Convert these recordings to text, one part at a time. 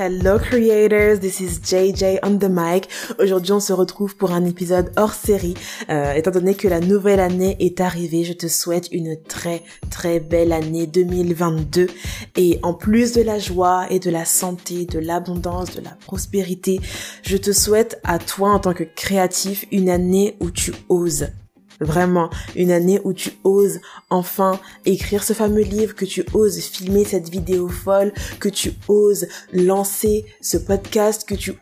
Hello creators, this is JJ on the mic. Aujourd'hui, on se retrouve pour un épisode hors série. Euh, étant donné que la nouvelle année est arrivée, je te souhaite une très très belle année 2022. Et en plus de la joie et de la santé, de l'abondance, de la prospérité, je te souhaite à toi en tant que créatif une année où tu oses Vraiment, une année où tu oses enfin écrire ce fameux livre, que tu oses filmer cette vidéo folle, que tu oses lancer ce podcast, que tu,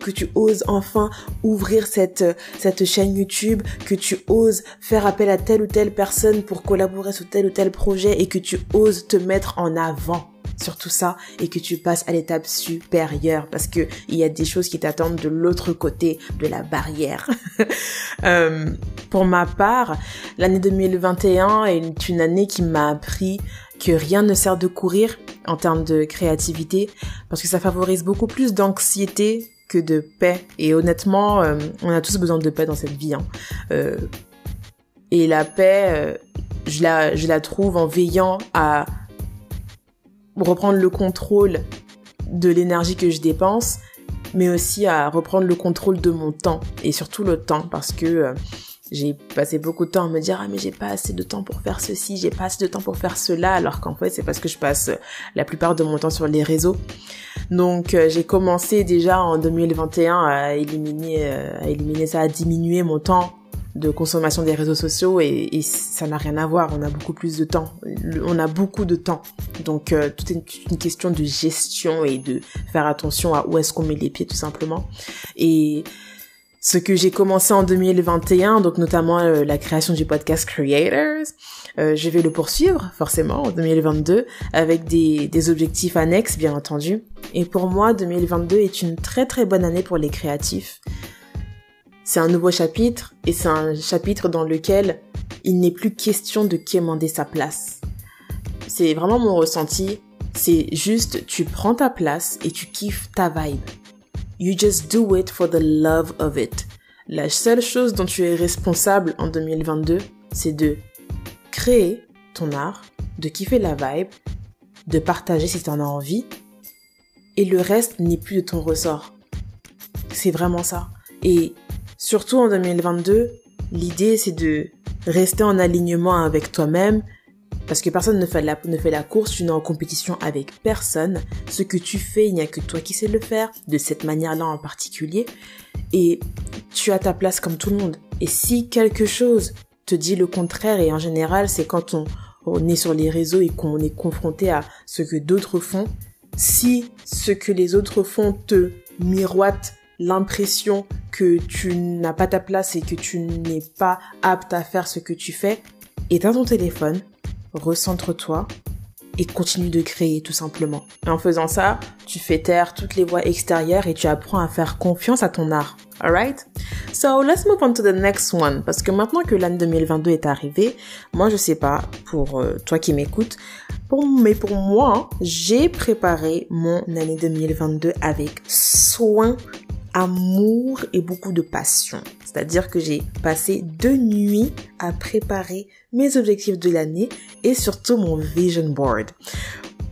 que tu oses enfin ouvrir cette, cette chaîne YouTube, que tu oses faire appel à telle ou telle personne pour collaborer sur tel ou tel projet et que tu oses te mettre en avant sur tout ça et que tu passes à l'étape supérieure parce que il y a des choses qui t'attendent de l'autre côté de la barrière. euh, pour ma part, l'année 2021 est une année qui m'a appris que rien ne sert de courir en termes de créativité parce que ça favorise beaucoup plus d'anxiété que de paix. Et honnêtement, euh, on a tous besoin de paix dans cette vie. Hein. Euh, et la paix, je la trouve en veillant à reprendre le contrôle de l'énergie que je dépense, mais aussi à reprendre le contrôle de mon temps et surtout le temps parce que euh, j'ai passé beaucoup de temps à me dire ah mais j'ai pas assez de temps pour faire ceci, j'ai pas assez de temps pour faire cela alors qu'en fait c'est parce que je passe la plupart de mon temps sur les réseaux. Donc euh, j'ai commencé déjà en 2021 à éliminer euh, à éliminer ça à diminuer mon temps de consommation des réseaux sociaux et, ça n'a rien à voir. On a beaucoup plus de temps. On a beaucoup de temps. Donc euh, tout est une, question de gestion et de faire attention à où est-ce qu'on met les pieds tout simplement. Et ce que j'ai commencé en 2021, donc notamment euh, la création du podcast Creators, euh, je vais le poursuivre forcément en 2022 avec des, des objectifs annexes bien entendu. Et pour moi, 2022 est une très très bonne année pour les créatifs c'est un nouveau chapitre et c'est un chapitre dans lequel il n'est plus question de quémander sa place. C'est vraiment mon ressenti. C'est juste, tu prends ta place et tu kiffes ta vibe. You just do it for the love of it. La seule chose dont tu es responsable en 2022, c'est de créer ton art, de kiffer la vibe, de partager si tu en as envie, et le reste n'est plus de ton ressort. C'est vraiment ça. Et Surtout en 2022, l'idée c'est de rester en alignement avec toi-même parce que personne ne fait, la, course, tu n'es en compétition avec personne. Ce que tu fais, il n'y a que toi qui sais le faire, de cette manière-là en particulier. Et tu as ta place comme tout le monde. Et si quelque chose te dit le contraire, et en général c'est quand on, on est sur les réseaux et qu'on est confronté à ce que d'autres font, si ce que les autres font te miroite l'impression que tu n'as pas ta place et que tu n'es pas apte à faire ce que tu fais, éteins ton téléphone, recentre-toi et continue de créer tout simplement. Et en faisant ça, tu fais taire toutes les voix extérieures et tu apprends à faire confiance à ton art. Alright? So let's move on to the next one. Parce que maintenant que l'année 2022 est arrivée, moi je sais pas, pour euh, toi qui m'écoutes, mais pour moi, j'ai préparé mon année 2022 avec soin amour et beaucoup de passion. C'est-à-dire que j'ai passé deux nuits à préparer mes objectifs de l'année et surtout mon vision board.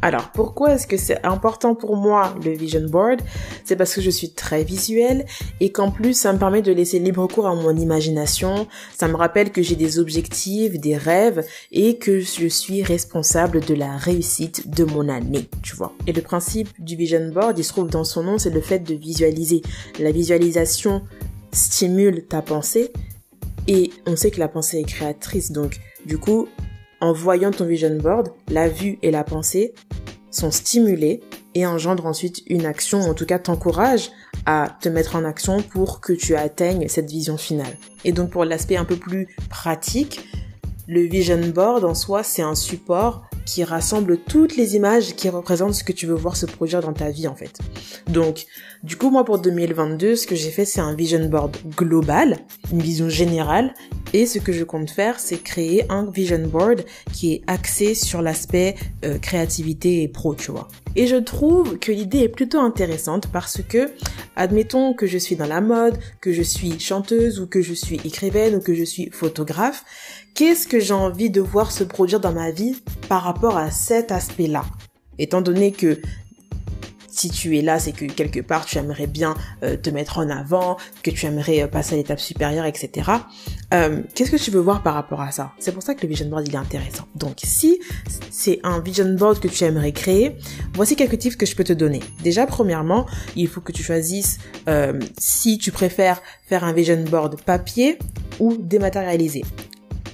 Alors, pourquoi est-ce que c'est important pour moi le vision board? C'est parce que je suis très visuelle et qu'en plus, ça me permet de laisser libre cours à mon imagination. Ça me rappelle que j'ai des objectifs, des rêves et que je suis responsable de la réussite de mon année, tu vois. Et le principe du vision board, il se trouve dans son nom, c'est le fait de visualiser. La visualisation stimule ta pensée et on sait que la pensée est créatrice, donc du coup, en voyant ton vision board, la vue et la pensée sont stimulées et engendrent ensuite une action, en tout cas t'encouragent à te mettre en action pour que tu atteignes cette vision finale. Et donc pour l'aspect un peu plus pratique, le vision board en soi, c'est un support qui rassemble toutes les images qui représentent ce que tu veux voir se produire dans ta vie en fait. Donc, du coup, moi pour 2022, ce que j'ai fait, c'est un vision board global, une vision générale, et ce que je compte faire, c'est créer un vision board qui est axé sur l'aspect euh, créativité et pro, tu vois. Et je trouve que l'idée est plutôt intéressante parce que, admettons que je suis dans la mode, que je suis chanteuse ou que je suis écrivaine ou que je suis photographe, qu'est-ce que j'ai envie de voir se produire dans ma vie par rapport à cet aspect-là? Étant donné que Si tu es là, c'est que quelque part tu aimerais bien euh, te mettre en avant, que tu aimerais euh, passer à l'étape supérieure, etc. Euh, Qu'est-ce que tu veux voir par rapport à ça? C'est pour ça que le vision board il est intéressant. Donc si c'est un vision board que tu aimerais créer, voici quelques tips que je peux te donner. Déjà premièrement, il faut que tu choisisses euh, si tu préfères faire un vision board papier ou dématérialisé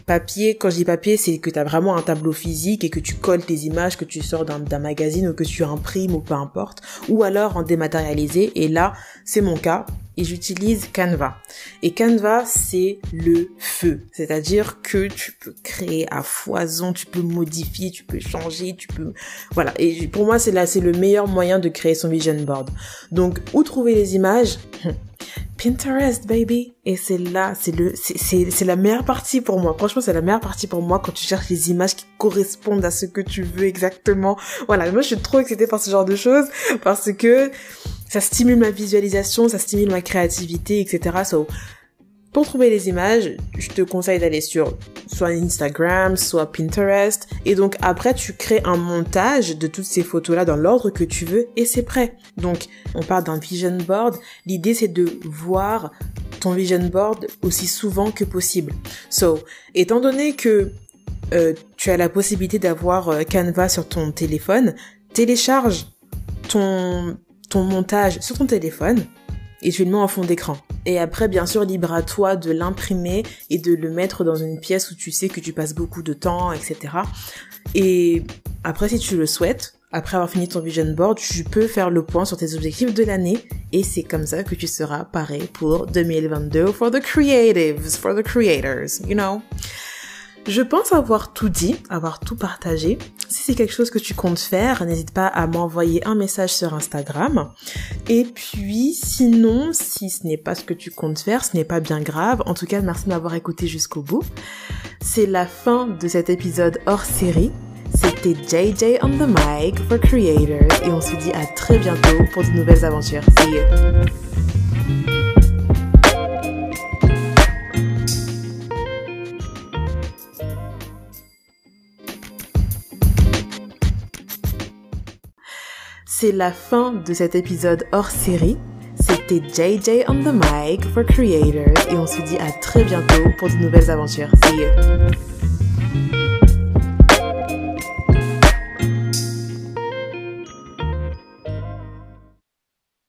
papier, quand je dis papier, c'est que tu as vraiment un tableau physique et que tu colles tes images que tu sors d'un magazine ou que tu imprimes ou peu importe, ou alors en dématérialisé. Et là, c'est mon cas et j'utilise Canva. Et Canva, c'est le feu. C'est-à-dire que tu peux créer à foison, tu peux modifier, tu peux changer, tu peux, voilà. Et pour moi, c'est là, c'est le meilleur moyen de créer son vision board. Donc, où trouver les images? Pinterest, baby. Et c'est là, c'est le, c'est, la meilleure partie pour moi. Franchement, c'est la meilleure partie pour moi quand tu cherches les images qui correspondent à ce que tu veux exactement. Voilà. Moi, je suis trop excitée par ce genre de choses parce que ça stimule ma visualisation, ça stimule ma créativité, etc. So, pour trouver les images, je te conseille d'aller sur soit Instagram, soit Pinterest. Et donc après, tu crées un montage de toutes ces photos-là dans l'ordre que tu veux et c'est prêt. Donc on parle d'un vision board. L'idée c'est de voir ton vision board aussi souvent que possible. So, étant donné que euh, tu as la possibilité d'avoir euh, Canva sur ton téléphone, télécharge ton, ton montage sur ton téléphone et tu le mets en fond d'écran. Et après, bien sûr, libre à toi de l'imprimer et de le mettre dans une pièce où tu sais que tu passes beaucoup de temps, etc. Et après, si tu le souhaites, après avoir fini ton vision board, tu peux faire le point sur tes objectifs de l'année et c'est comme ça que tu seras paré pour 2022 for the creatives, for the creators, you know? Je pense avoir tout dit, avoir tout partagé. Si c'est quelque chose que tu comptes faire, n'hésite pas à m'envoyer un message sur Instagram. Et puis, sinon, si ce n'est pas ce que tu comptes faire, ce n'est pas bien grave. En tout cas, merci de m'avoir écouté jusqu'au bout. C'est la fin de cet épisode hors série. C'était JJ on the mic for creators et on se dit à très bientôt pour de nouvelles aventures. See you. C'est la fin de cet épisode hors série. C'était JJ on the mic for creators et on se dit à très bientôt pour de nouvelles aventures. See you.